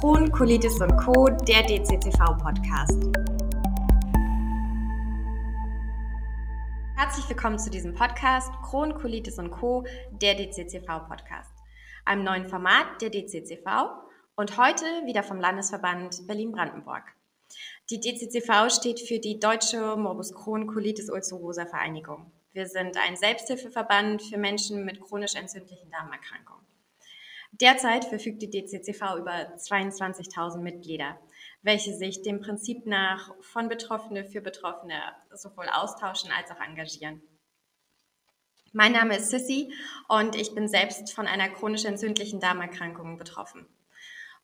Crohn, Colitis und Co., der DCCV-Podcast. Herzlich willkommen zu diesem Podcast Crohn, Colitis und Co., der DCCV-Podcast. Einem neuen Format der DCCV und heute wieder vom Landesverband Berlin-Brandenburg. Die DCCV steht für die Deutsche Morbus Crohn Colitis Ulcerosa Vereinigung. Wir sind ein Selbsthilfeverband für Menschen mit chronisch entzündlichen Darmerkrankungen. Derzeit verfügt die DCCV über 22.000 Mitglieder, welche sich dem Prinzip nach von Betroffene für Betroffene sowohl austauschen als auch engagieren. Mein Name ist Sissy und ich bin selbst von einer chronisch entzündlichen Darmerkrankung betroffen.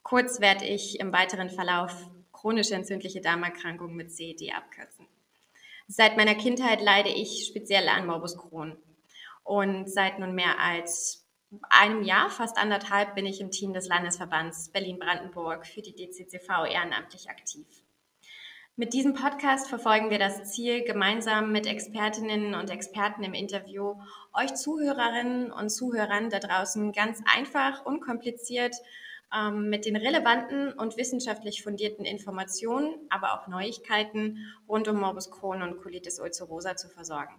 Kurz werde ich im weiteren Verlauf chronische entzündliche Darmerkrankung mit CED abkürzen. Seit meiner Kindheit leide ich speziell an Morbus Crohn. Und seit nun mehr als einem Jahr, fast anderthalb, bin ich im Team des Landesverbands Berlin-Brandenburg für die DCCV ehrenamtlich aktiv. Mit diesem Podcast verfolgen wir das Ziel, gemeinsam mit Expertinnen und Experten im Interview euch Zuhörerinnen und Zuhörern da draußen ganz einfach, unkompliziert ähm, mit den relevanten und wissenschaftlich fundierten Informationen, aber auch Neuigkeiten rund um Morbus Crohn und Colitis ulcerosa zu versorgen.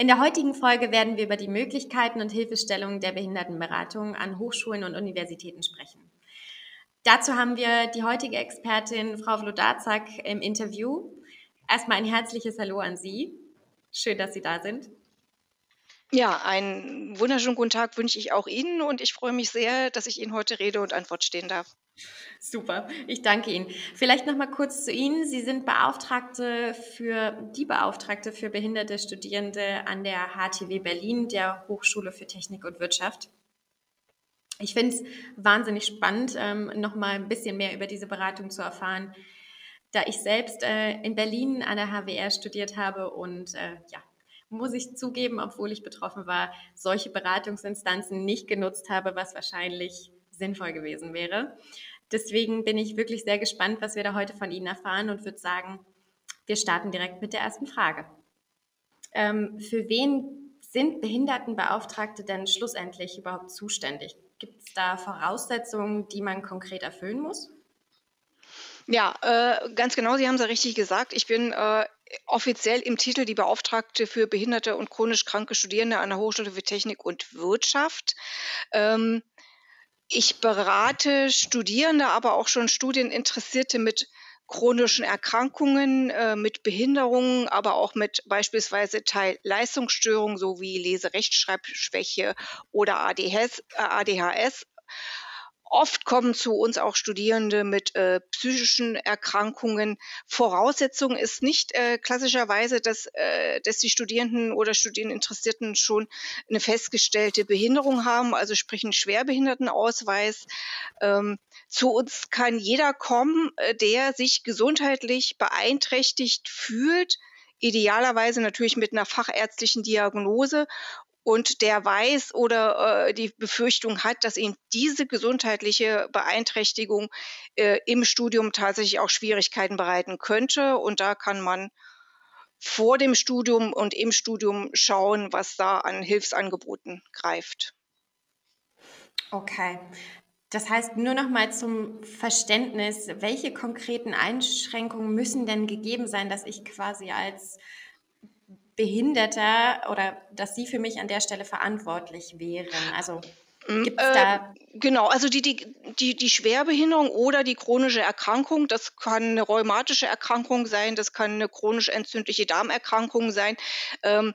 In der heutigen Folge werden wir über die Möglichkeiten und Hilfestellungen der Behindertenberatung an Hochschulen und Universitäten sprechen. Dazu haben wir die heutige Expertin Frau Vlodazak im Interview. Erstmal ein herzliches Hallo an Sie. Schön, dass Sie da sind. Ja, einen wunderschönen guten Tag wünsche ich auch Ihnen und ich freue mich sehr, dass ich Ihnen heute Rede und Antwort stehen darf. Super, ich danke Ihnen. Vielleicht noch mal kurz zu Ihnen. Sie sind Beauftragte für die Beauftragte für behinderte Studierende an der HTW Berlin, der Hochschule für Technik und Wirtschaft. Ich finde es wahnsinnig spannend, ähm, noch mal ein bisschen mehr über diese Beratung zu erfahren, da ich selbst äh, in Berlin an der HWR studiert habe und äh, ja, muss ich zugeben, obwohl ich betroffen war, solche Beratungsinstanzen nicht genutzt habe, was wahrscheinlich sinnvoll gewesen wäre. Deswegen bin ich wirklich sehr gespannt, was wir da heute von Ihnen erfahren und würde sagen, wir starten direkt mit der ersten Frage. Ähm, für wen sind Behindertenbeauftragte denn schlussendlich überhaupt zuständig? Gibt es da Voraussetzungen, die man konkret erfüllen muss? Ja, äh, ganz genau, Sie haben es ja richtig gesagt. Ich bin äh, offiziell im Titel die Beauftragte für behinderte und chronisch kranke Studierende an der Hochschule für Technik und Wirtschaft. Ähm, ich berate Studierende, aber auch schon Studieninteressierte mit chronischen Erkrankungen, äh, mit Behinderungen, aber auch mit beispielsweise Teilleistungsstörungen sowie Leserechtschreibschwäche oder ADHS, äh, ADHS Oft kommen zu uns auch Studierende mit äh, psychischen Erkrankungen. Voraussetzung ist nicht äh, klassischerweise, dass, äh, dass die Studierenden oder Studieninteressierten schon eine festgestellte Behinderung haben, also sprich einen Schwerbehindertenausweis. Ähm, zu uns kann jeder kommen, äh, der sich gesundheitlich beeinträchtigt fühlt, idealerweise natürlich mit einer fachärztlichen Diagnose und der weiß oder äh, die Befürchtung hat, dass ihm diese gesundheitliche Beeinträchtigung äh, im Studium tatsächlich auch Schwierigkeiten bereiten könnte. Und da kann man vor dem Studium und im Studium schauen, was da an Hilfsangeboten greift. Okay. Das heißt, nur noch mal zum Verständnis, welche konkreten Einschränkungen müssen denn gegeben sein, dass ich quasi als Behinderter oder dass Sie für mich an der Stelle verantwortlich wären? Also mm, Gibt's äh, da genau, also die, die, die, die Schwerbehinderung oder die chronische Erkrankung, das kann eine rheumatische Erkrankung sein, das kann eine chronisch entzündliche Darmerkrankung sein, ähm,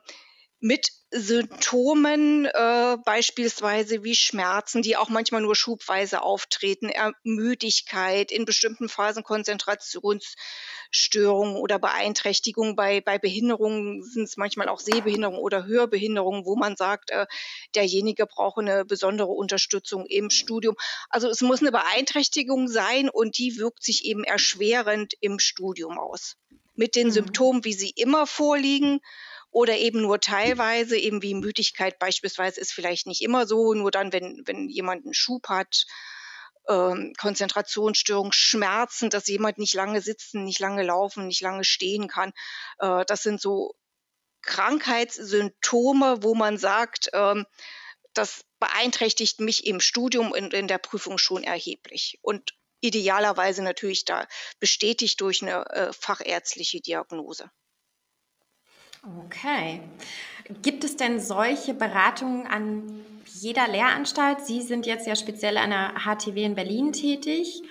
mit Symptomen, äh, beispielsweise wie Schmerzen, die auch manchmal nur schubweise auftreten, Ermüdigkeit, in bestimmten Phasen Konzentrationsstörungen oder Beeinträchtigungen. Bei, bei Behinderungen sind es manchmal auch Sehbehinderungen oder Hörbehinderungen, wo man sagt, äh, derjenige braucht eine besondere Unterstützung im Studium. Also es muss eine Beeinträchtigung sein und die wirkt sich eben erschwerend im Studium aus. Mit den mhm. Symptomen, wie sie immer vorliegen oder eben nur teilweise, eben wie Müdigkeit beispielsweise ist vielleicht nicht immer so, nur dann, wenn, wenn jemand einen Schub hat, ähm, Konzentrationsstörung, Schmerzen, dass jemand nicht lange sitzen, nicht lange laufen, nicht lange stehen kann. Äh, das sind so Krankheitssymptome, wo man sagt, ähm, das beeinträchtigt mich im Studium und in der Prüfung schon erheblich. Und idealerweise natürlich da bestätigt durch eine äh, fachärztliche Diagnose. Okay. Gibt es denn solche Beratungen an jeder Lehranstalt? Sie sind jetzt ja speziell an der HTW in Berlin tätig.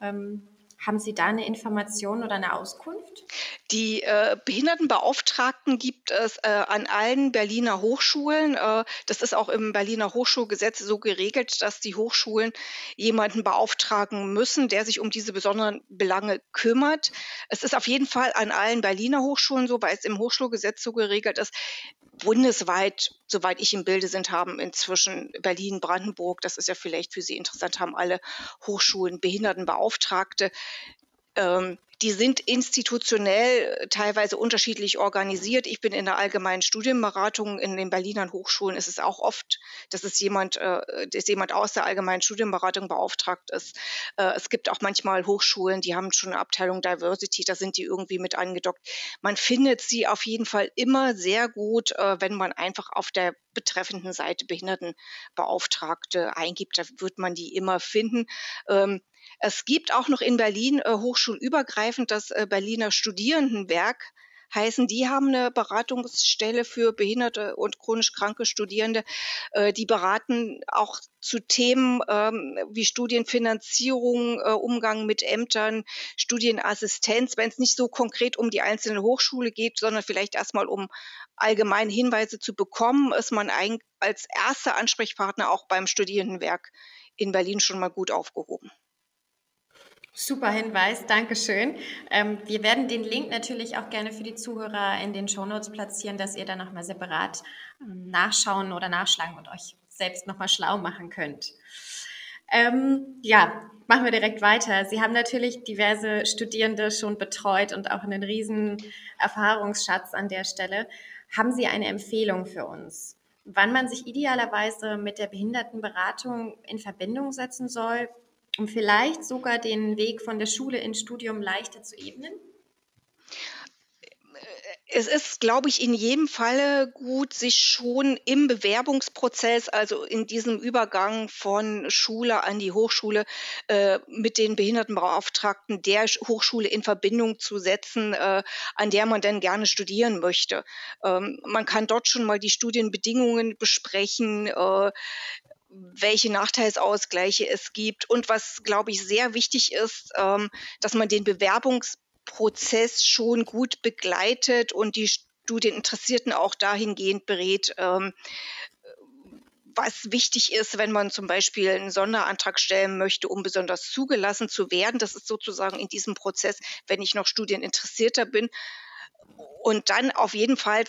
Ähm, haben Sie da eine Information oder eine Auskunft? Die äh, Behindertenbeauftragten gibt es äh, an allen Berliner Hochschulen. Äh, das ist auch im Berliner Hochschulgesetz so geregelt, dass die Hochschulen jemanden beauftragen müssen, der sich um diese besonderen Belange kümmert. Es ist auf jeden Fall an allen Berliner Hochschulen so, weil es im Hochschulgesetz so geregelt ist. Bundesweit, soweit ich im Bilde sind, haben inzwischen Berlin, Brandenburg, das ist ja vielleicht für Sie interessant, haben alle Hochschulen Behindertenbeauftragte. Ähm, die sind institutionell teilweise unterschiedlich organisiert. Ich bin in der allgemeinen Studienberatung in den Berliner Hochschulen. Es ist auch oft, dass es jemand, äh, dass jemand aus der allgemeinen Studienberatung beauftragt ist. Äh, es gibt auch manchmal Hochschulen, die haben schon eine Abteilung Diversity, da sind die irgendwie mit angedockt. Man findet sie auf jeden Fall immer sehr gut, äh, wenn man einfach auf der betreffenden Seite Behindertenbeauftragte eingibt. Da wird man die immer finden. Ähm, es gibt auch noch in Berlin äh, hochschulübergreifend das äh, Berliner Studierendenwerk heißen, die haben eine Beratungsstelle für behinderte und chronisch kranke Studierende. Äh, die beraten auch zu Themen ähm, wie Studienfinanzierung, äh, Umgang mit Ämtern, Studienassistenz, wenn es nicht so konkret um die einzelne Hochschule geht, sondern vielleicht erstmal um allgemeine Hinweise zu bekommen, ist man als erster Ansprechpartner auch beim Studierendenwerk in Berlin schon mal gut aufgehoben. Super Hinweis, Dankeschön. Ähm, wir werden den Link natürlich auch gerne für die Zuhörer in den Shownotes platzieren, dass ihr dann nochmal separat ähm, nachschauen oder nachschlagen und euch selbst nochmal schlau machen könnt. Ähm, ja, machen wir direkt weiter. Sie haben natürlich diverse Studierende schon betreut und auch einen riesen Erfahrungsschatz an der Stelle. Haben Sie eine Empfehlung für uns? wann man sich idealerweise mit der Behindertenberatung in Verbindung setzen soll, um vielleicht sogar den Weg von der Schule ins Studium leichter zu ebnen? Es ist, glaube ich, in jedem Falle gut, sich schon im Bewerbungsprozess, also in diesem Übergang von Schule an die Hochschule, äh, mit den Behindertenbeauftragten der Hochschule in Verbindung zu setzen, äh, an der man dann gerne studieren möchte. Ähm, man kann dort schon mal die Studienbedingungen besprechen. Äh, welche Nachteilsausgleiche es gibt und was, glaube ich, sehr wichtig ist, ähm, dass man den Bewerbungsprozess schon gut begleitet und die Studieninteressierten auch dahingehend berät, ähm, was wichtig ist, wenn man zum Beispiel einen Sonderantrag stellen möchte, um besonders zugelassen zu werden. Das ist sozusagen in diesem Prozess, wenn ich noch Studieninteressierter bin, und dann auf jeden Fall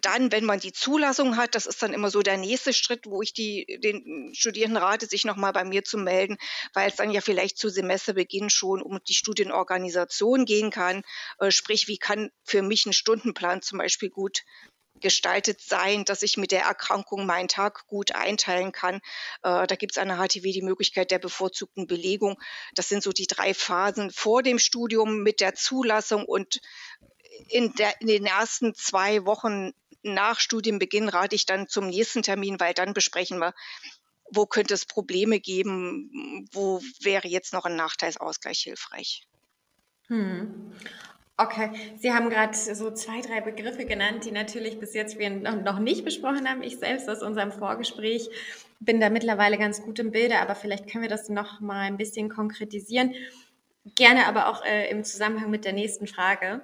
dann, wenn man die Zulassung hat, das ist dann immer so der nächste Schritt, wo ich die, den Studierenden rate, sich nochmal bei mir zu melden, weil es dann ja vielleicht zu Semesterbeginn schon um die Studienorganisation gehen kann. Äh, sprich, wie kann für mich ein Stundenplan zum Beispiel gut gestaltet sein, dass ich mit der Erkrankung meinen Tag gut einteilen kann. Äh, da gibt es an der HTW die Möglichkeit der bevorzugten Belegung. Das sind so die drei Phasen vor dem Studium mit der Zulassung und in, der, in den ersten zwei Wochen nach Studienbeginn rate ich dann zum nächsten Termin, weil dann besprechen wir, wo könnte es Probleme geben, wo wäre jetzt noch ein Nachteilsausgleich hilfreich. Hm. Okay, Sie haben gerade so zwei, drei Begriffe genannt, die natürlich bis jetzt wir noch nicht besprochen haben. Ich selbst aus unserem Vorgespräch bin da mittlerweile ganz gut im Bilde, aber vielleicht können wir das noch mal ein bisschen konkretisieren. Gerne aber auch äh, im Zusammenhang mit der nächsten Frage.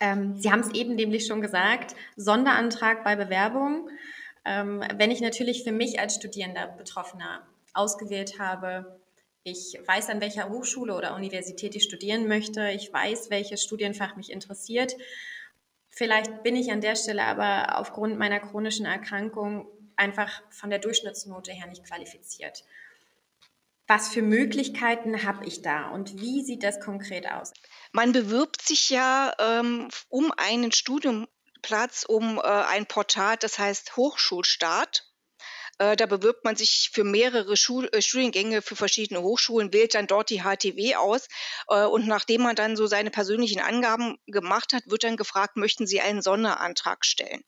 Ähm, Sie haben es eben nämlich schon gesagt, Sonderantrag bei Bewerbung. Ähm, wenn ich natürlich für mich als Studierender Betroffener ausgewählt habe, ich weiß, an welcher Hochschule oder Universität ich studieren möchte, ich weiß, welches Studienfach mich interessiert. Vielleicht bin ich an der Stelle aber aufgrund meiner chronischen Erkrankung einfach von der Durchschnittsnote her nicht qualifiziert. Was für Möglichkeiten habe ich da und wie sieht das konkret aus? Man bewirbt sich ja ähm, um einen Studienplatz, um äh, ein Portal, das heißt Hochschulstart. Äh, da bewirbt man sich für mehrere Schul äh, Studiengänge für verschiedene Hochschulen, wählt dann dort die HTW aus. Äh, und nachdem man dann so seine persönlichen Angaben gemacht hat, wird dann gefragt, möchten Sie einen Sonderantrag stellen.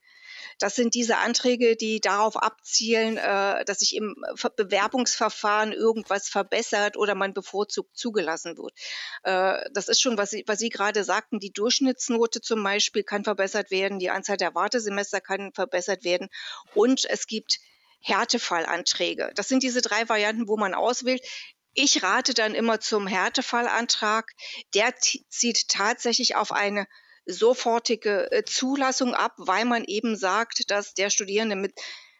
Das sind diese Anträge, die darauf abzielen, äh, dass sich im Bewerbungsverfahren irgendwas verbessert oder man bevorzugt zugelassen wird. Äh, das ist schon, was Sie, was Sie gerade sagten, die Durchschnittsnote zum Beispiel kann verbessert werden, die Anzahl der Wartesemester kann verbessert werden und es gibt Härtefallanträge. Das sind diese drei Varianten, wo man auswählt. Ich rate dann immer zum Härtefallantrag. Der zieht tatsächlich auf eine sofortige äh, Zulassung ab, weil man eben sagt, dass der Studierende mit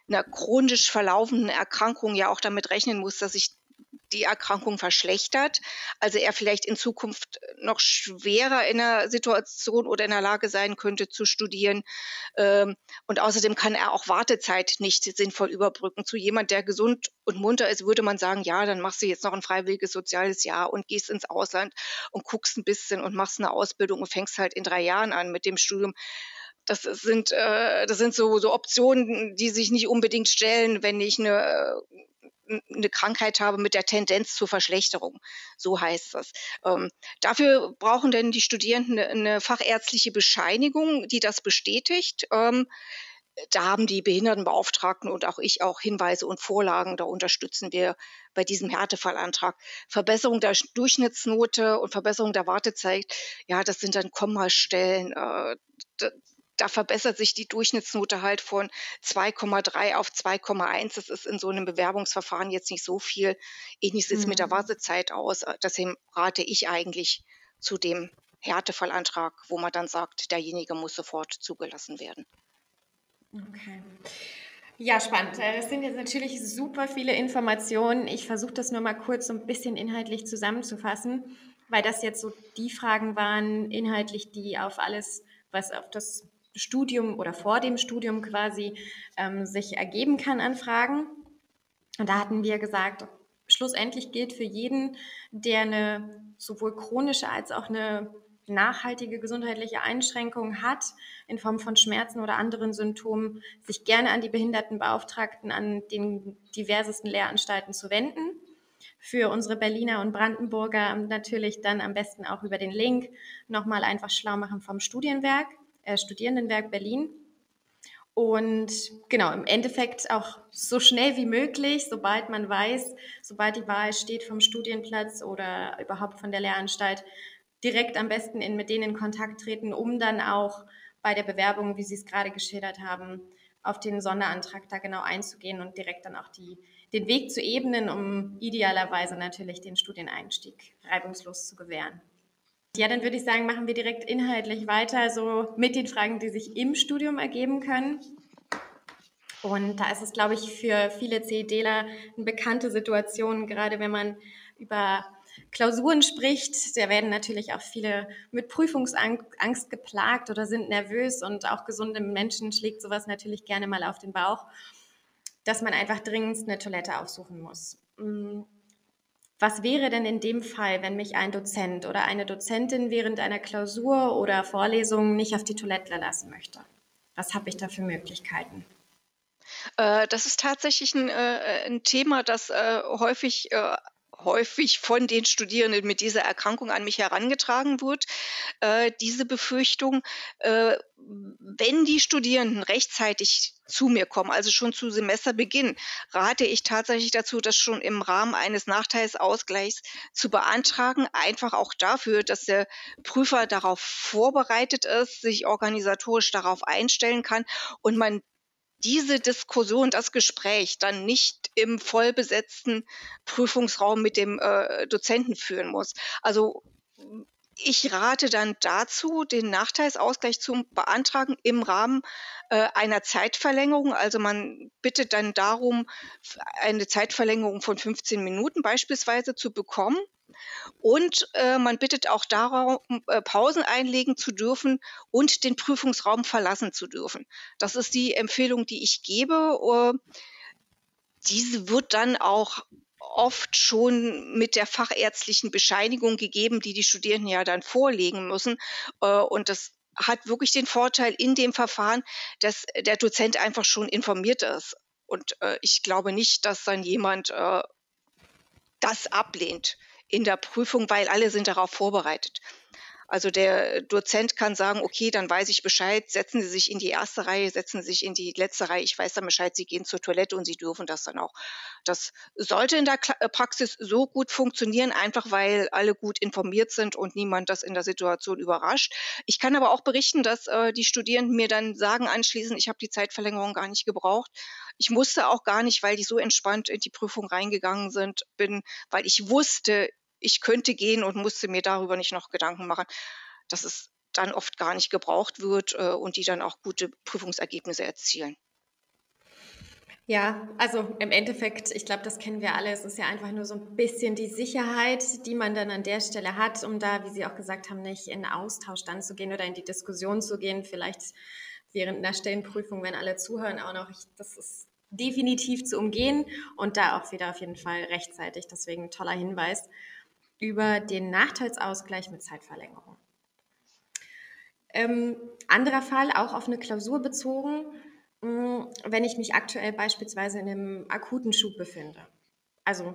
einer chronisch verlaufenden Erkrankung ja auch damit rechnen muss, dass sich die Erkrankung verschlechtert, also er vielleicht in Zukunft noch schwerer in der Situation oder in der Lage sein könnte zu studieren. Ähm, und außerdem kann er auch Wartezeit nicht sinnvoll überbrücken. Zu jemand, der gesund und munter ist, würde man sagen, ja, dann machst du jetzt noch ein freiwilliges soziales Jahr und gehst ins Ausland und guckst ein bisschen und machst eine Ausbildung und fängst halt in drei Jahren an mit dem Studium das sind, äh, das sind so, so Optionen, die sich nicht unbedingt stellen, wenn ich eine eine Krankheit habe mit der Tendenz zur Verschlechterung. So heißt das. Ähm, dafür brauchen denn die Studierenden eine, eine, fachärztliche Bescheinigung, die das bestätigt. Ähm, da haben die Behindertenbeauftragten und auch ich auch Hinweise und Vorlagen. Da unterstützen wir bei diesem Härtefallantrag. Verbesserung der Durchschnittsnote und Verbesserung der Wartezeit, ja, das sind dann Kommastellen. Äh, da verbessert sich die Durchschnittsnote halt von 2,3 auf 2,1. Das ist in so einem Bewerbungsverfahren jetzt nicht so viel. Ähnlich sieht es mhm. mit der mhm. Wartezeit aus. Deswegen rate ich eigentlich zu dem Härtefallantrag, wo man dann sagt, derjenige muss sofort zugelassen werden. Okay. Ja, spannend. Äh, das sind jetzt natürlich super viele Informationen. Ich versuche das nur mal kurz so ein bisschen inhaltlich zusammenzufassen, weil das jetzt so die Fragen waren, inhaltlich, die auf alles, was auf das Studium oder vor dem Studium quasi ähm, sich ergeben kann an Fragen. Und da hatten wir gesagt, schlussendlich gilt für jeden, der eine sowohl chronische als auch eine nachhaltige gesundheitliche Einschränkung hat in Form von Schmerzen oder anderen Symptomen, sich gerne an die Behindertenbeauftragten an den diversesten Lehranstalten zu wenden. Für unsere Berliner und Brandenburger natürlich dann am besten auch über den Link nochmal einfach schlau machen vom Studienwerk äh, Studierendenwerk Berlin. Und genau, im Endeffekt auch so schnell wie möglich, sobald man weiß, sobald die Wahl steht vom Studienplatz oder überhaupt von der Lehranstalt, direkt am besten in, mit denen in Kontakt treten, um dann auch bei der Bewerbung, wie Sie es gerade geschildert haben, auf den Sonderantrag da genau einzugehen und direkt dann auch die, den Weg zu ebnen, um idealerweise natürlich den Studieneinstieg reibungslos zu gewähren. Ja, dann würde ich sagen, machen wir direkt inhaltlich weiter, so mit den Fragen, die sich im Studium ergeben können. Und da ist es, glaube ich, für viele CEDler eine bekannte Situation, gerade wenn man über Klausuren spricht. Da werden natürlich auch viele mit Prüfungsangst geplagt oder sind nervös und auch gesunde Menschen schlägt sowas natürlich gerne mal auf den Bauch, dass man einfach dringend eine Toilette aufsuchen muss. Was wäre denn in dem Fall, wenn mich ein Dozent oder eine Dozentin während einer Klausur oder Vorlesung nicht auf die Toilette lassen möchte? Was habe ich da für Möglichkeiten? Äh, das ist tatsächlich ein, äh, ein Thema, das äh, häufig häufig von den Studierenden mit dieser Erkrankung an mich herangetragen wird, diese Befürchtung, wenn die Studierenden rechtzeitig zu mir kommen, also schon zu Semesterbeginn, rate ich tatsächlich dazu, das schon im Rahmen eines Nachteilsausgleichs zu beantragen, einfach auch dafür, dass der Prüfer darauf vorbereitet ist, sich organisatorisch darauf einstellen kann und man diese Diskussion, das Gespräch dann nicht im vollbesetzten Prüfungsraum mit dem äh, Dozenten führen muss. Also ich rate dann dazu, den Nachteilsausgleich zu beantragen im Rahmen äh, einer Zeitverlängerung. Also man bittet dann darum, eine Zeitverlängerung von 15 Minuten beispielsweise zu bekommen. Und äh, man bittet auch darum, äh, Pausen einlegen zu dürfen und den Prüfungsraum verlassen zu dürfen. Das ist die Empfehlung, die ich gebe. Uh, diese wird dann auch oft schon mit der fachärztlichen Bescheinigung gegeben, die die Studierenden ja dann vorlegen müssen. Uh, und das hat wirklich den Vorteil in dem Verfahren, dass der Dozent einfach schon informiert ist. Und äh, ich glaube nicht, dass dann jemand äh, das ablehnt in der Prüfung, weil alle sind darauf vorbereitet. Also der Dozent kann sagen, okay, dann weiß ich Bescheid, setzen Sie sich in die erste Reihe, setzen Sie sich in die letzte Reihe, ich weiß dann Bescheid, Sie gehen zur Toilette und Sie dürfen das dann auch. Das sollte in der äh, Praxis so gut funktionieren, einfach weil alle gut informiert sind und niemand das in der Situation überrascht. Ich kann aber auch berichten, dass äh, die Studierenden mir dann sagen anschließend, ich habe die Zeitverlängerung gar nicht gebraucht. Ich musste auch gar nicht, weil die so entspannt in die Prüfung reingegangen sind, bin, weil ich wusste, ich könnte gehen und musste mir darüber nicht noch Gedanken machen, dass es dann oft gar nicht gebraucht wird äh, und die dann auch gute Prüfungsergebnisse erzielen. Ja, also im Endeffekt, ich glaube, das kennen wir alle. Es ist ja einfach nur so ein bisschen die Sicherheit, die man dann an der Stelle hat, um da, wie Sie auch gesagt haben, nicht in Austausch dann zu gehen oder in die Diskussion zu gehen. Vielleicht während einer Stellenprüfung, wenn alle zuhören, auch noch. Ich, das ist definitiv zu umgehen und da auch wieder auf jeden Fall rechtzeitig. Deswegen toller Hinweis über den Nachteilsausgleich mit Zeitverlängerung. Ähm, anderer Fall, auch auf eine Klausur bezogen, mh, mm, wenn ich mich aktuell beispielsweise in einem akuten Schub befinde. Also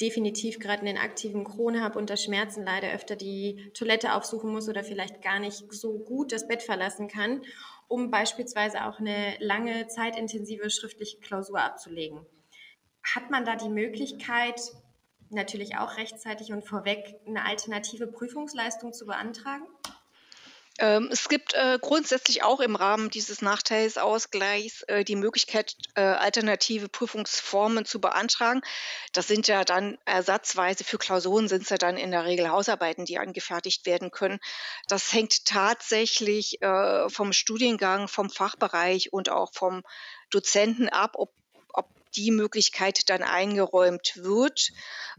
definitiv gerade einen aktiven Kron habe, unter Schmerzen leider öfter die Toilette aufsuchen muss oder vielleicht gar nicht so gut das Bett verlassen kann, um beispielsweise auch eine lange, zeitintensive schriftliche Klausur abzulegen. Hat man da die Möglichkeit, natürlich auch rechtzeitig und vorweg eine alternative Prüfungsleistung zu beantragen? Ähm, es gibt äh, grundsätzlich auch im Rahmen dieses Nachteilsausgleichs äh, die Möglichkeit, äh, alternative Prüfungsformen zu beantragen. Das sind ja dann ersatzweise für Klausuren sind es ja dann in der Regel Hausarbeiten, die angefertigt werden können. Das hängt tatsächlich äh, vom Studiengang, vom Fachbereich und auch vom Dozenten ab, ob die Möglichkeit dann eingeräumt wird.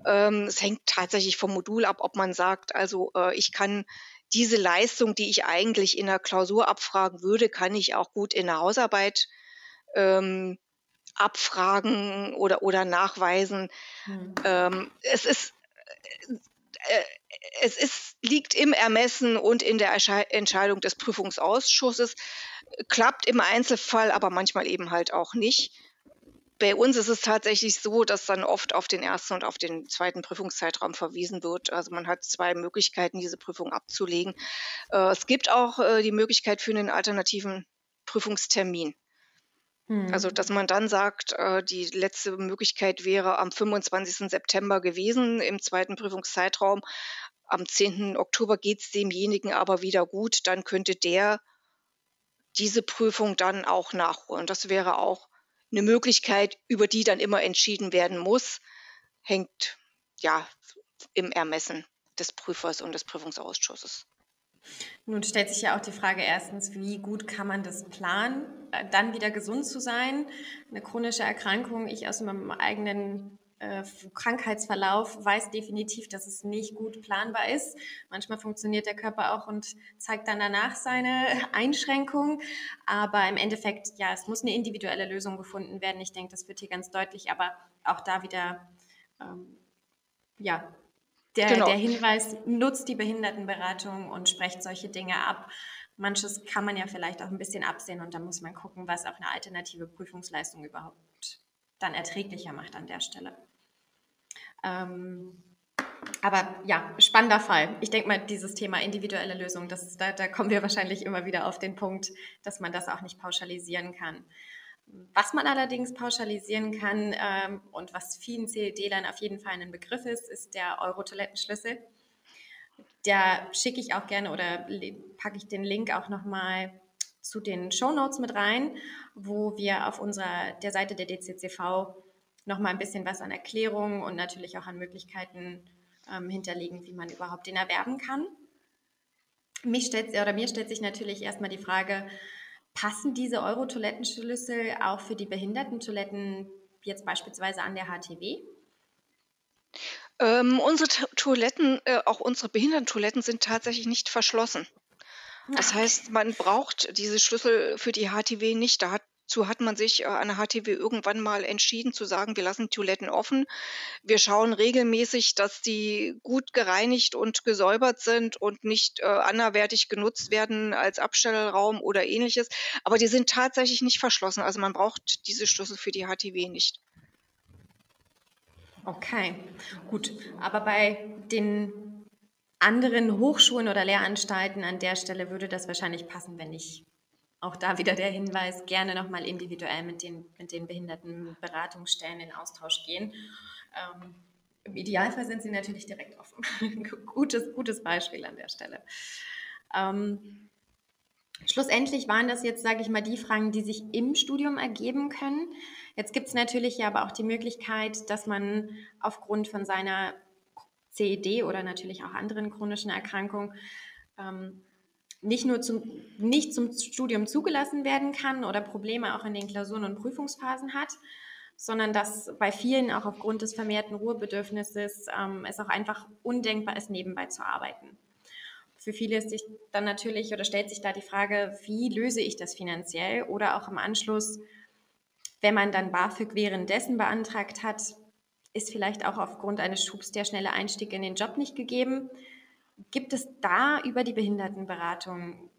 Ähm, es hängt tatsächlich vom Modul ab, ob man sagt, also äh, ich kann diese Leistung, die ich eigentlich in der Klausur abfragen würde, kann ich auch gut in der Hausarbeit ähm, abfragen oder, oder nachweisen. Mhm. Ähm, es ist äh, es ist, liegt im Ermessen und in der Entscheidung des Prüfungsausschusses, klappt im Einzelfall, aber manchmal eben halt auch nicht bei uns ist es tatsächlich so, dass dann oft auf den ersten und auf den zweiten Prüfungszeitraum verwiesen wird. Also man hat zwei Möglichkeiten, diese Prüfung abzulegen. Äh, es gibt auch äh, die Möglichkeit für einen alternativen Prüfungstermin. Hm. Also, dass man dann sagt, äh, die letzte Möglichkeit wäre am 25. September gewesen im zweiten Prüfungszeitraum. Am 10. Oktober geht es demjenigen aber wieder gut. Dann könnte der diese Prüfung dann auch nachholen. Das wäre auch eine Möglichkeit, über die dann immer entschieden werden muss, hängt ja im Ermessen des Prüfers und des Prüfungsausschusses. Nun stellt sich ja auch die Frage erstens, wie gut kann man das planen, äh, dann wieder gesund zu sein? Eine chronische Erkrankung, ich aus meinem eigenen äh, Krankheitsverlauf weiß definitiv, dass es nicht gut planbar ist. Manchmal funktioniert der Körper auch und zeigt dann danach seine Einschränkungen. Aber im Endeffekt, ja, es muss eine individuelle Lösung gefunden werden. Ich denke, das wird hier ganz deutlich. Aber auch da wieder, ähm, ja, der, genau. der Hinweis, nutzt die Behindertenberatung und sprecht solche Dinge ab. Manches kann man ja vielleicht auch ein bisschen absehen und dann muss man gucken, was auch eine alternative Prüfungsleistung überhaupt dann erträglicher macht an der Stelle. Ähm, aber ja, spannender Fall. Ich denke mal, dieses Thema individuelle Lösung, das, da, da kommen wir wahrscheinlich immer wieder auf den Punkt, dass man das auch nicht pauschalisieren kann. Was man allerdings pauschalisieren kann ähm, und was vielen CLD-Lern auf jeden Fall ein Begriff ist, ist der Euro-Toilettenschlüssel. Da schicke ich auch gerne oder packe ich den Link auch nochmal zu den Show Notes mit rein, wo wir auf unserer der Seite der DCCV noch mal ein bisschen was an Erklärungen und natürlich auch an Möglichkeiten ähm, hinterlegen, wie man überhaupt den erwerben kann. Mich stellt, oder mir stellt sich natürlich erstmal die Frage, passen diese Euro-Toilettenschlüssel auch für die Behindertentoiletten jetzt beispielsweise an der HTW? Ähm, unsere Toiletten, äh, auch unsere Behindertentoiletten sind tatsächlich nicht verschlossen. Das heißt, man braucht diese Schlüssel für die HTW nicht. Dazu hat man sich äh, an der HTW irgendwann mal entschieden zu sagen, wir lassen Toiletten offen. Wir schauen regelmäßig, dass die gut gereinigt und gesäubert sind und nicht äh, anderwertig genutzt werden als Abstellraum oder ähnliches. Aber die sind tatsächlich nicht verschlossen. Also man braucht diese Schlüssel für die HTW nicht. Okay, gut. Aber bei den anderen Hochschulen oder Lehranstalten an der Stelle würde das wahrscheinlich passen, wenn ich auch da wieder der Hinweis, gerne nochmal individuell mit den, mit den Behindertenberatungsstellen in Austausch gehen. Ähm, Im Idealfall sind sie natürlich direkt offen. gutes, gutes Beispiel an der Stelle. Ähm, schlussendlich waren das jetzt, sage ich mal, die Fragen, die sich im Studium ergeben können. Jetzt gibt es natürlich ja aber auch die Möglichkeit, dass man aufgrund von seiner CED oder natürlich auch anderen chronischen Erkrankungen ähm, nicht nur zum, nicht zum Studium zugelassen werden kann oder Probleme auch in den Klausuren und Prüfungsphasen hat, sondern dass bei vielen auch aufgrund des vermehrten Ruhebedürfnisses ähm, es auch einfach undenkbar ist, nebenbei zu arbeiten. Für viele ist sich dann natürlich oder stellt sich da die Frage, wie löse ich das finanziell oder auch im Anschluss, wenn man dann BAföG währenddessen beantragt hat, ist vielleicht auch aufgrund eines Schubs der schnelle Einstieg in den Job nicht gegeben. Gibt es da über die Behindertenberatung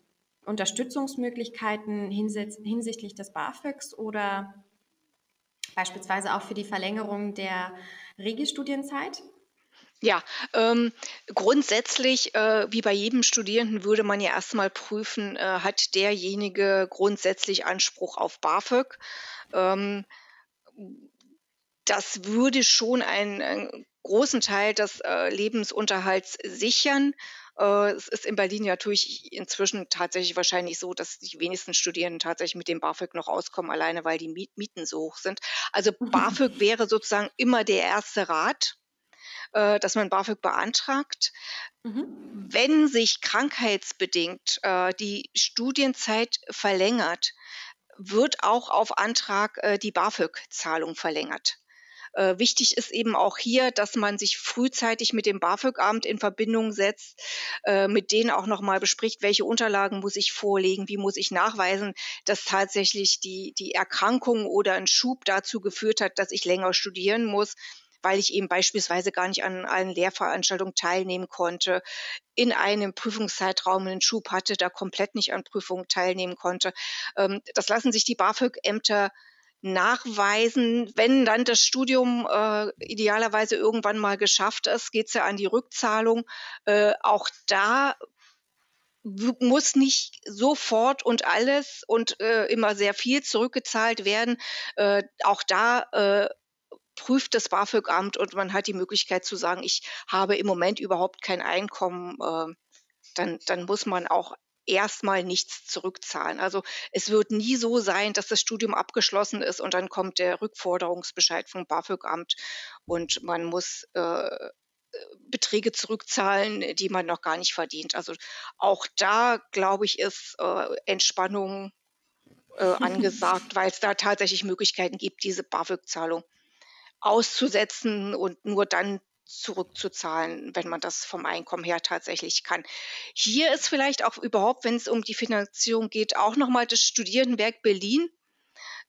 Unterstützungsmöglichkeiten hinsichtlich des BAföGs oder beispielsweise auch für die Verlängerung der Regelstudienzeit? Ja, ähm, grundsätzlich, äh, wie bei jedem Studierenden, würde man ja erstmal prüfen, äh, hat derjenige grundsätzlich Anspruch auf BAföG? Ähm, das würde schon einen, einen großen Teil des äh, Lebensunterhalts sichern. Äh, es ist in Berlin natürlich inzwischen tatsächlich wahrscheinlich so, dass die wenigsten Studierenden tatsächlich mit dem BAföG noch auskommen, alleine weil die Mieten so hoch sind. Also BAföG wäre sozusagen immer der erste Rat, äh, dass man BAföG beantragt. Mhm. Wenn sich krankheitsbedingt die Studienzeit verlängert, wird auch auf Antrag die BAföG-Zahlung verlängert. Äh, wichtig ist eben auch hier, dass man sich frühzeitig mit dem BAföG-Amt in Verbindung setzt, äh, mit denen auch nochmal bespricht, welche Unterlagen muss ich vorlegen, wie muss ich nachweisen, dass tatsächlich die, die Erkrankung oder ein Schub dazu geführt hat, dass ich länger studieren muss weil ich eben beispielsweise gar nicht an allen Lehrveranstaltungen teilnehmen konnte, in einem Prüfungszeitraum einen Schub hatte, da komplett nicht an Prüfungen teilnehmen konnte. Ähm, das lassen sich die BAföG-Ämter nachweisen. Wenn dann das Studium äh, idealerweise irgendwann mal geschafft ist, geht es ja an die Rückzahlung. Äh, auch da muss nicht sofort und alles und äh, immer sehr viel zurückgezahlt werden. Äh, auch da äh, prüft das BAföG-Amt und man hat die Möglichkeit zu sagen, ich habe im Moment überhaupt kein Einkommen. Äh, dann, dann muss man auch erstmal nichts zurückzahlen. Also es wird nie so sein, dass das Studium abgeschlossen ist und dann kommt der Rückforderungsbescheid vom BAföG-Amt und man muss äh, Beträge zurückzahlen, die man noch gar nicht verdient. Also auch da, glaube ich, ist äh, Entspannung äh, angesagt, weil es da tatsächlich Möglichkeiten gibt, diese BAföG-Zahlung auszusetzen und nur dann zurückzuzahlen, wenn man das vom Einkommen her tatsächlich kann. Hier ist vielleicht auch überhaupt, wenn es um die Finanzierung geht, auch nochmal das Studierendenwerk Berlin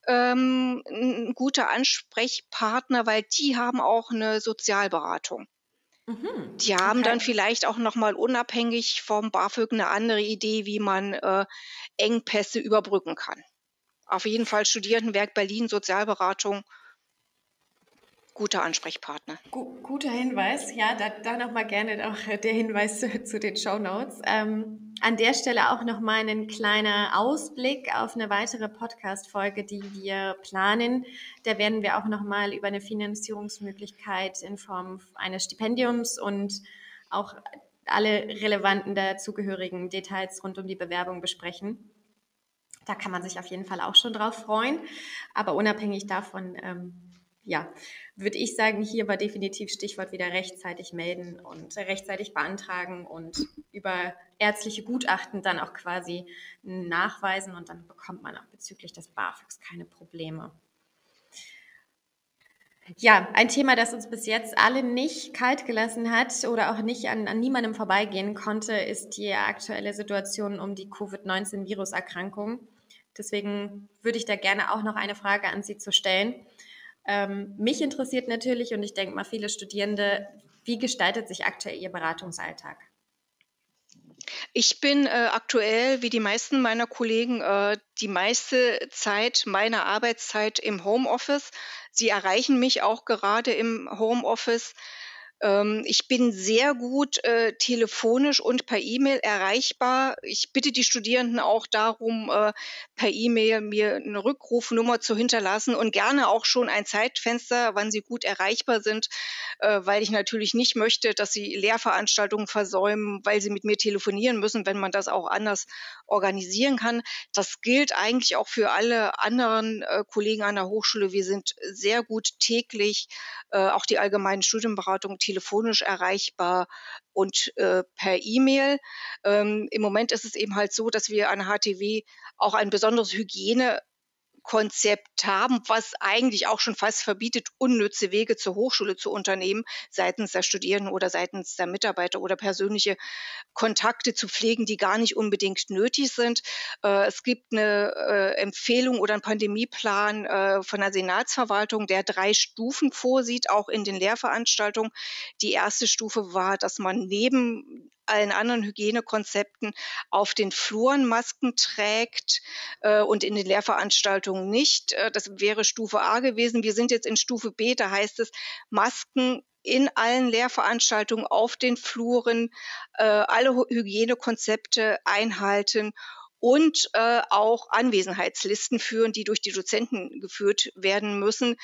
ähm, ein guter Ansprechpartner, weil die haben auch eine Sozialberatung. Mhm, die haben okay. dann vielleicht auch nochmal unabhängig vom BAföG eine andere Idee, wie man äh, Engpässe überbrücken kann. Auf jeden Fall Studierendenwerk Berlin, Sozialberatung guter Ansprechpartner. Guter Hinweis, ja, da, da nochmal gerne auch der Hinweis zu, zu den Show Notes. Ähm, an der Stelle auch nochmal ein kleiner Ausblick auf eine weitere Podcast-Folge, die wir planen. Da werden wir auch nochmal über eine Finanzierungsmöglichkeit in Form eines Stipendiums und auch alle relevanten dazugehörigen Details rund um die Bewerbung besprechen. Da kann man sich auf jeden Fall auch schon drauf freuen. Aber unabhängig davon, ähm, ja, würde ich sagen, hier war definitiv Stichwort wieder rechtzeitig melden und rechtzeitig beantragen und über ärztliche Gutachten dann auch quasi nachweisen und dann bekommt man auch bezüglich des BAföGs keine Probleme. Ja, ein Thema, das uns bis jetzt alle nicht kalt gelassen hat oder auch nicht an, an niemandem vorbeigehen konnte, ist die aktuelle Situation um die Covid-19-Viruserkrankung. Deswegen würde ich da gerne auch noch eine Frage an Sie zu stellen. Ähm, mich interessiert natürlich und ich denke mal viele Studierende, wie gestaltet sich aktuell Ihr Beratungsalltag? Ich bin äh, aktuell, wie die meisten meiner Kollegen, äh, die meiste Zeit meiner Arbeitszeit im Homeoffice. Sie erreichen mich auch gerade im Homeoffice. Ähm, ich bin sehr gut äh, telefonisch und per E-Mail erreichbar. Ich bitte die Studierenden auch darum, äh, per E-Mail mir eine Rückrufnummer zu hinterlassen und gerne auch schon ein Zeitfenster, wann sie gut erreichbar sind, äh, weil ich natürlich nicht möchte, dass sie Lehrveranstaltungen versäumen, weil sie mit mir telefonieren müssen, wenn man das auch anders organisieren kann. Das gilt eigentlich auch für alle anderen äh, Kollegen an der Hochschule. Wir sind sehr gut täglich, äh, auch die allgemeinen Studienberatungen telefonisch erreichbar und äh, per E-Mail. Ähm, Im Moment ist es eben halt so, dass wir an HTW auch ein besonderes Hygiene Konzept haben, was eigentlich auch schon fast verbietet, unnütze Wege zur Hochschule zu unternehmen, seitens der Studierenden oder seitens der Mitarbeiter oder persönliche Kontakte zu pflegen, die gar nicht unbedingt nötig sind. Äh, es gibt eine äh, Empfehlung oder einen Pandemieplan äh, von der Senatsverwaltung, der drei Stufen vorsieht, auch in den Lehrveranstaltungen. Die erste Stufe war, dass man neben allen anderen Hygienekonzepten auf den Fluren Masken trägt äh, und in den Lehrveranstaltungen nicht. Äh, das wäre Stufe A gewesen. Wir sind jetzt in Stufe B, da heißt es Masken in allen Lehrveranstaltungen auf den Fluren, äh, alle Hygienekonzepte einhalten und äh, auch Anwesenheitslisten führen, die durch die Dozenten geführt werden müssen.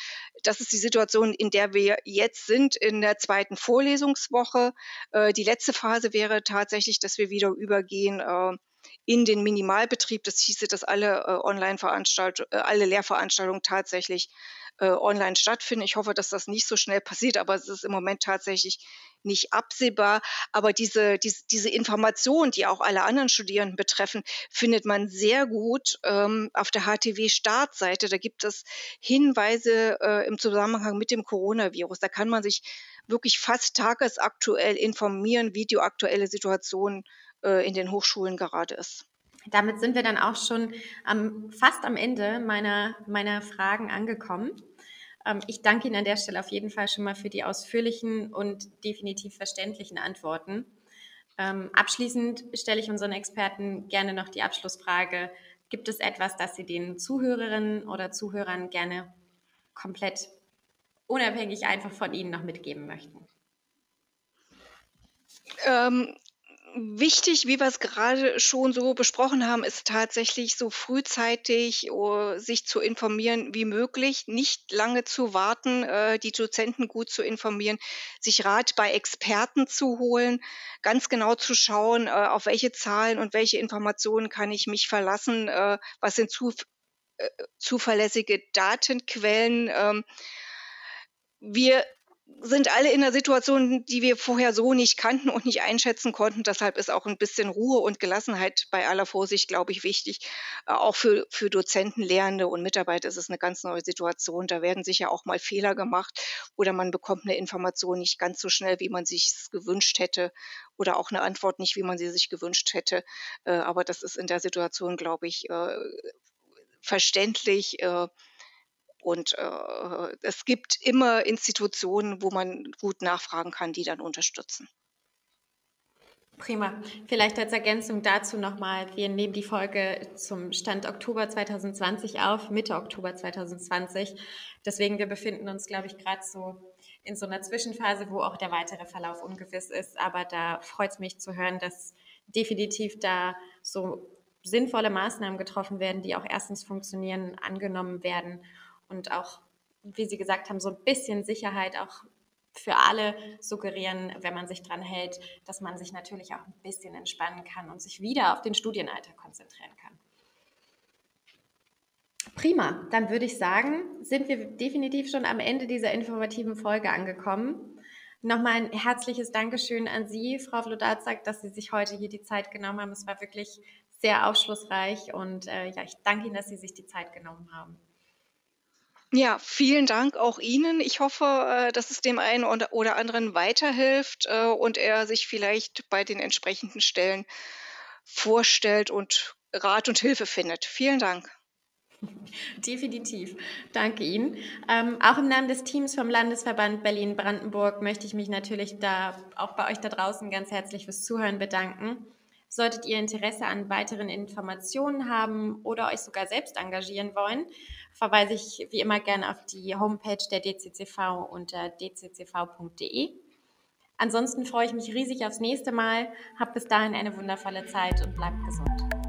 Das ist die Situation, in der wir jetzt sind in der zweiten Vorlesungswoche. Äh, die letzte Phase wäre tatsächlich, dass wir wieder übergehen äh, in den Minimalbetrieb. Das hieße, dass alle äh, Online-Veranstaltungen, äh, alle Lehrveranstaltungen tatsächlich äh, online stattfinden. Ich hoffe, dass das nicht so schnell passiert, aber es ist im Moment tatsächlich nicht absehbar. Aber diese, diese, diese Informationen, die auch alle anderen Studierenden betreffen, findet man sehr gut ähm, auf der HTW-Startseite. Da gibt es Hinweise äh, im Zusammenhang mit dem Coronavirus. Da kann man sich wirklich fast tagesaktuell informieren, wie die aktuelle Situation äh, in den Hochschulen gerade ist. Damit sind wir dann auch schon am, fast am Ende meiner, meiner Fragen angekommen. Ähm, ich danke Ihnen an der Stelle auf jeden Fall schon mal für die ausführlichen und definitiv verständlichen Antworten. Ähm, abschließend stelle ich unseren Experten gerne noch die Abschlussfrage. Gibt es etwas, das Sie den Zuhörerinnen oder Zuhörern gerne komplett unabhängig einfach von Ihnen noch mitgeben möchten? Ähm, Wichtig, wie wir es gerade schon so besprochen haben, ist tatsächlich so frühzeitig uh, sich zu informieren wie möglich, nicht lange zu warten, uh, die Dozenten gut zu informieren, sich Rat bei Experten zu holen, ganz genau zu schauen, uh, auf welche Zahlen und welche Informationen kann ich mich verlassen, was sind zu, zuverlässige Datenquellen. Ähm, wir sind alle in einer Situation, die wir vorher so nicht kannten und nicht einschätzen konnten. Deshalb ist auch ein bisschen Ruhe und Gelassenheit bei aller Vorsicht, glaube ich, wichtig. Äh, auch für, für Dozenten, Lehrende und Mitarbeiter ist es eine ganz neue Situation. Da werden sicher auch mal Fehler gemacht oder man bekommt eine Information nicht ganz so schnell, wie man sich es gewünscht hätte oder auch eine Antwort nicht, wie man sie sich gewünscht hätte. Äh, aber das ist in der Situation, glaube ich, äh, verständlich und äh, es gibt immer Institutionen, wo man gut nachfragen kann, die dann unterstützen. Prima. Vielleicht als Ergänzung dazu nochmal, wir nehmen die Folge zum Stand Oktober 2020 auf, Mitte Oktober 2020. Deswegen, wir befinden uns, glaube ich, gerade so in so einer Zwischenphase, wo auch der weitere Verlauf ungewiss ist. Aber da freut es mich zu hören, dass definitiv da so sinnvolle Maßnahmen getroffen werden, die auch erstens funktionieren, angenommen werden und auch, wie Sie gesagt haben, so ein bisschen Sicherheit auch für alle suggerieren, wenn man sich dran hält, dass man sich natürlich auch ein bisschen entspannen kann und sich wieder auf den Studienalltag konzentrieren kann. Prima, dann würde ich sagen, sind wir definitiv schon am Ende dieser informativen Folge angekommen. Nochmal ein herzliches Dankeschön an Sie, Frau Vlodazak, dass Sie sich heute hier die Zeit genommen haben. Es war wirklich sehr aufschlussreich und äh, ja, ich danke Ihnen, dass Sie sich die Zeit genommen haben. Ja, vielen Dank auch Ihnen. Ich hoffe, äh, dass es dem einen oder anderen weiterhilft äh, und er sich vielleicht bei den entsprechenden Stellen vorstellt und Rat und Hilfe findet. Vielen Dank. Definitiv. Danke Ihnen. Ähm, auch im Namen des Teams vom Landesverband Berlin-Brandenburg möchte ich mich natürlich da auch bei euch da draußen ganz herzlich fürs Zuhören bedanken. Solltet ihr Interesse an weiteren Informationen haben oder euch sogar selbst engagieren wollen, verweise ich wie immer gerne auf die Homepage der DCCV unter dccv.de. Ansonsten freue ich mich riesig aufs nächste Mal. Habt bis dahin eine wundervolle Zeit und bleibt gesund.